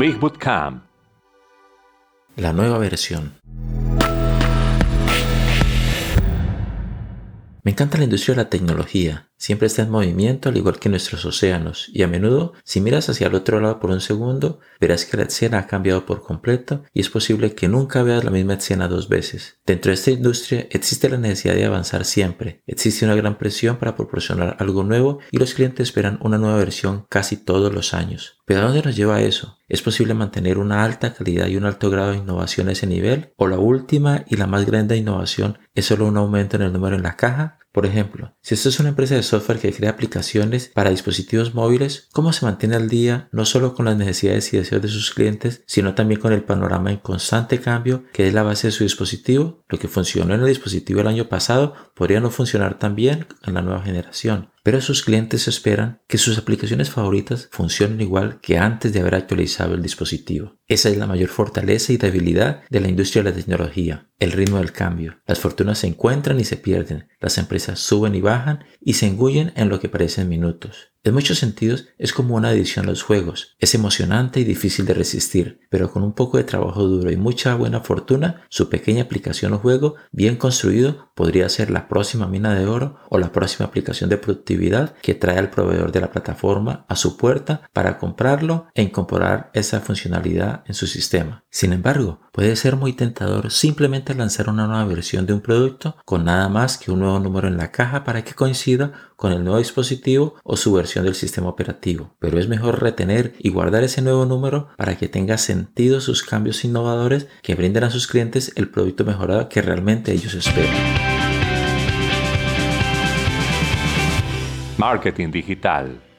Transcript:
Big Bootcamp. La nueva versión. Me encanta la industria de la tecnología. Siempre está en movimiento al igual que nuestros océanos y a menudo si miras hacia el otro lado por un segundo verás que la escena ha cambiado por completo y es posible que nunca veas la misma escena dos veces. Dentro de esta industria existe la necesidad de avanzar siempre, existe una gran presión para proporcionar algo nuevo y los clientes esperan una nueva versión casi todos los años. ¿Pero a dónde nos lleva eso? ¿Es posible mantener una alta calidad y un alto grado de innovación a ese nivel? ¿O la última y la más grande innovación es solo un aumento en el número en la caja? Por ejemplo, si esto es una empresa de software que crea aplicaciones para dispositivos móviles, ¿cómo se mantiene al día no solo con las necesidades y deseos de sus clientes, sino también con el panorama en constante cambio que es la base de su dispositivo? Lo que funcionó en el dispositivo el año pasado podría no funcionar tan bien en la nueva generación pero sus clientes esperan que sus aplicaciones favoritas funcionen igual que antes de haber actualizado el dispositivo. Esa es la mayor fortaleza y debilidad de la industria de la tecnología, el ritmo del cambio. Las fortunas se encuentran y se pierden, las empresas suben y bajan y se engullen en lo que parecen minutos. En muchos sentidos es como una adición a los juegos. Es emocionante y difícil de resistir, pero con un poco de trabajo duro y mucha buena fortuna, su pequeña aplicación o juego bien construido podría ser la próxima mina de oro o la próxima aplicación de productividad que trae al proveedor de la plataforma a su puerta para comprarlo e incorporar esa funcionalidad en su sistema. Sin embargo, puede ser muy tentador simplemente lanzar una nueva versión de un producto con nada más que un nuevo número en la caja para que coincida con el nuevo dispositivo o su del sistema operativo. Pero es mejor retener y guardar ese nuevo número para que tenga sentido sus cambios innovadores que brinden a sus clientes el producto mejorado que realmente ellos esperan. Marketing digital